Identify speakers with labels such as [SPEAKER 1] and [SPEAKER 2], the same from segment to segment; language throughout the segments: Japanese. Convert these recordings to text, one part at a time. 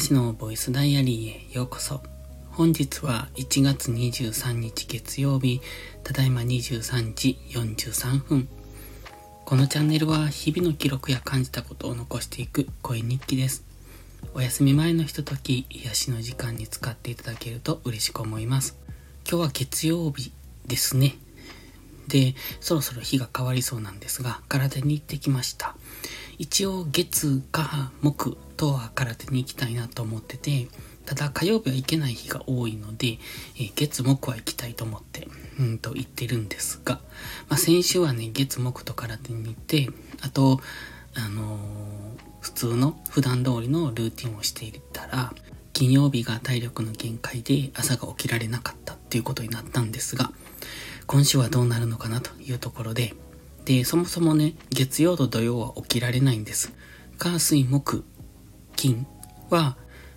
[SPEAKER 1] しのボイスダイアリーへようこそ。本日は1月23日月曜日、ただいま23時43分。このチャンネルは日々の記録や感じたことを残していく声日記です。お休み前のひととき、癒しの時間に使っていただけると嬉しく思います。今日は月曜日ですね。で、そろそろ日が変わりそうなんですが、体に行ってきました。一応月、火、木とは空手に行きたいなと思ってて、ただ火曜日は行けない日が多いので、え、月木は行きたいと思って、うんと言ってるんですが、まあ、先週はね、月木と空手に行って、あと、あのー、普通の普段通りのルーティンをしていたら、金曜日が体力の限界で朝が起きられなかったっていうことになったんですが、今週はどうなるのかなというところで、で、そもそもね、月曜と土曜は起きられないんです。火、水、木、金は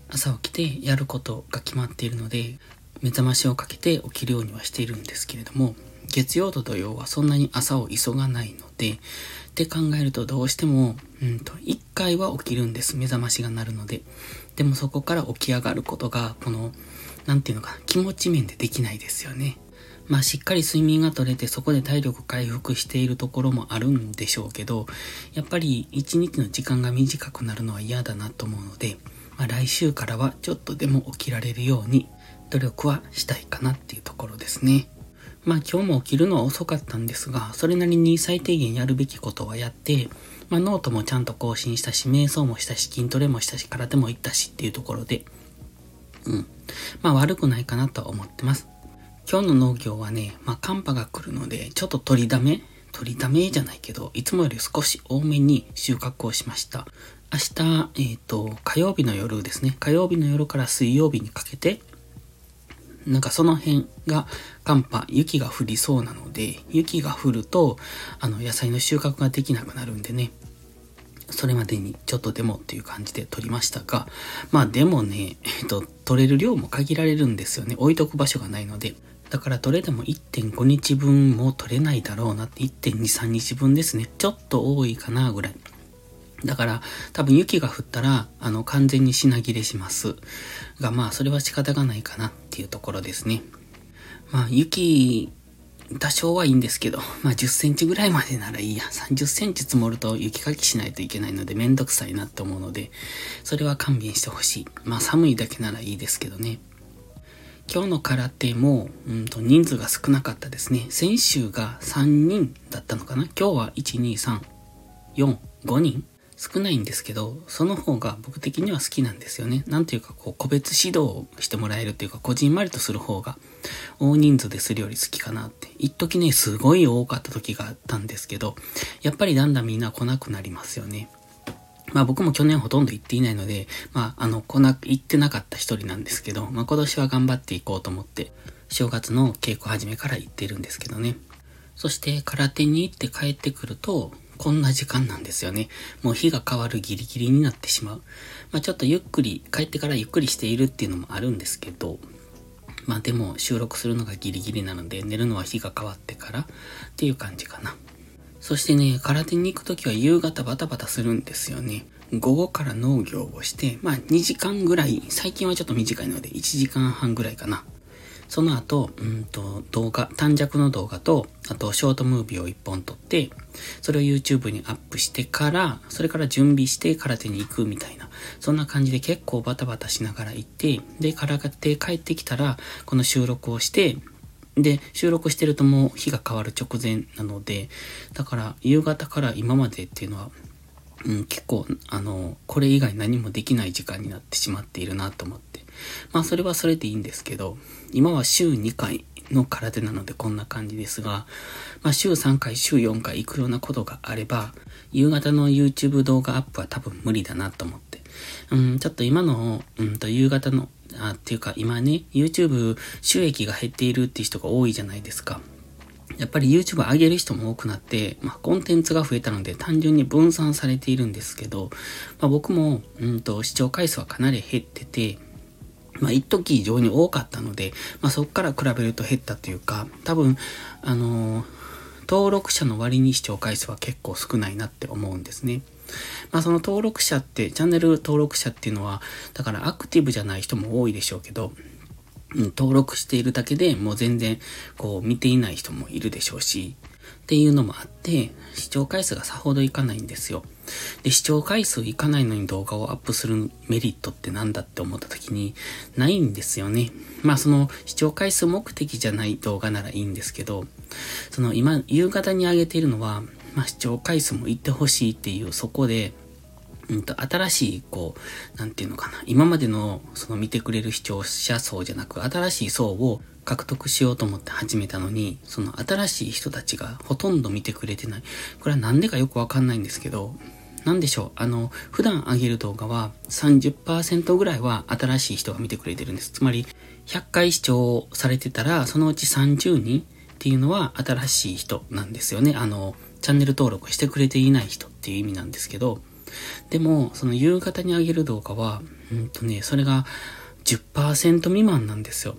[SPEAKER 1] 朝起きてやることが決まっているので、目覚ましをかけて起きるようにはしているんですけれども、月曜と土曜はそんなに朝を急がないので、って考えるとどうしても、うんと、一回は起きるんです。目覚ましが鳴るので。でもそこから起き上がることが、この、なんていうのかな、気持ち面でできないですよね。まあしっかり睡眠が取れてそこで体力回復しているところもあるんでしょうけど、やっぱり一日の時間が短くなるのは嫌だなと思うので、まあ来週からはちょっとでも起きられるように努力はしたいかなっていうところですね。まあ今日も起きるのは遅かったんですが、それなりに最低限やるべきことはやって、まあノートもちゃんと更新したし、瞑想もしたし、筋トレもしたし、空手も行ったしっていうところで、うん。まあ悪くないかなとは思ってます。今日の農業はね、まあ、寒波が来るので、ちょっと取りだめ取りだめじゃないけど、いつもより少し多めに収穫をしました。明日、えっ、ー、と、火曜日の夜ですね。火曜日の夜から水曜日にかけて、なんかその辺が寒波、雪が降りそうなので、雪が降ると、あの、野菜の収穫ができなくなるんでね。それまでにちょっとでもっていう感じで取りましたが、まあでもね、えっと、取れる量も限られるんですよね。置いとく場所がないので。だからどれでも1.5日分も取れないだろうなって1.2、3日分ですね。ちょっと多いかなぐらい。だから多分雪が降ったらあの完全に品切れします。がまあそれは仕方がないかなっていうところですね。まあ雪多少はいいんですけど、まあ10センチぐらいまでならいいや。30センチ積もると雪かきしないといけないのでめんどくさいなって思うので、それは勘弁してほしい。まあ寒いだけならいいですけどね。今日の空手も、うんと、人数が少なかったですね。先週が3人だったのかな？今日は1、2、3、4、5人少ないんですけど、その方が僕的には好きなんですよね。なんていうか、こう、個別指導をしてもらえるっていうか、こじんまりとする方が、大人数でするより好きかなって。一時ね、すごい多かった時があったんですけど、やっぱりだんだんみんな来なくなりますよね。まあ僕も去年ほとんど行っていないので、まああの、来な、行ってなかった一人なんですけど、まあ今年は頑張っていこうと思って、正月の稽古始めから行ってるんですけどね。そして空手に行って帰ってくると、こんな時間なんですよね。もう日が変わるギリギリになってしまう。まあちょっとゆっくり、帰ってからゆっくりしているっていうのもあるんですけど、まあでも収録するのがギリギリなので、寝るのは日が変わってからっていう感じかな。そしてね、空手に行くときは夕方バタバタするんですよね。午後から農業をして、まあ2時間ぐらい、最近はちょっと短いので1時間半ぐらいかな。その後、うんと、動画、短尺の動画と、あと、ショートムービーを1本撮って、それを YouTube にアップしてから、それから準備して空手に行くみたいな、そんな感じで結構バタバタしながら行って、で、空手帰ってきたら、この収録をして、で、収録してるともう日が変わる直前なので、だから夕方から今までっていうのは、うん、結構、あの、これ以外何もできない時間になってしまっているなと思って。まあそれはそれでいいんですけど、今は週2回の空手なのでこんな感じですが、まあ週3回、週4回行くようなことがあれば、夕方の YouTube 動画アップは多分無理だなと思って。うん、ちょっと今の、うんと夕方のあっていうか今ね、YouTube 収益が減っているっていう人が多いじゃないですか。やっぱり YouTube 上げる人も多くなって、まあ、コンテンツが増えたので単純に分散されているんですけど、まあ、僕も、うんと、視聴回数はかなり減ってて、まあ、一時異常に多かったので、まあ、そこから比べると減ったというか、多分、あのー、登録者の割に視聴回数は結構少ないなって思うんですね。まあその登録者って、チャンネル登録者っていうのは、だからアクティブじゃない人も多いでしょうけど、うん、登録しているだけでもう全然こう見ていない人もいるでしょうし、っていうのもあって、視聴回数がさほどいかないんですよ。で、視聴回数いかないのに動画をアップするメリットってなんだって思った時に、ないんですよね。まあその視聴回数目的じゃない動画ならいいんですけど、その今、夕方に上げているのは、まあ視聴回数もいってほしいっていう、そこで、うんと、新しい、こう、なんていうのかな。今までの、その見てくれる視聴者層じゃなく、新しい層を獲得しようと思って始めたのに、その新しい人たちがほとんど見てくれてない。これはなんでかよくわかんないんですけど、なんでしょう。あの、普段上げる動画は30%ぐらいは新しい人が見てくれてるんです。つまり、100回視聴されてたら、そのうち30人っていうのは新しい人なんですよね。あの、チャンネル登録してくれていない人っていう意味なんですけど、でも、その夕方に上げる動画は、うんとね、それが10%未満なんですよ。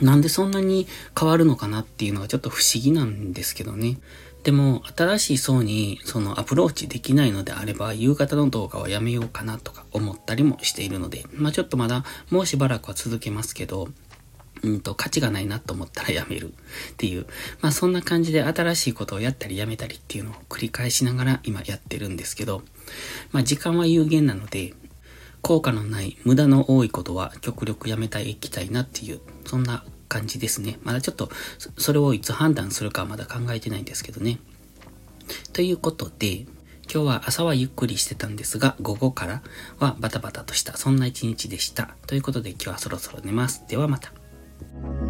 [SPEAKER 1] なんでそんなに変わるのかなっていうのがちょっと不思議なんですけどね。でも、新しい層にそのアプローチできないのであれば、夕方の動画はやめようかなとか思ったりもしているので、まあちょっとまだもうしばらくは続けますけど、うんと、価値がないなと思ったらやめるっていう。まあそんな感じで新しいことをやったりやめたりっていうのを繰り返しながら今やってるんですけど、まあ時間は有限なので、効果のない無駄の多いことは極力やめていきたいなっていう、そんな感じですね。まだちょっと、それをいつ判断するかはまだ考えてないんですけどね。ということで、今日は朝はゆっくりしてたんですが、午後からはバタバタとした、そんな一日でした。ということで今日はそろそろ寝ます。ではまた。Thank you.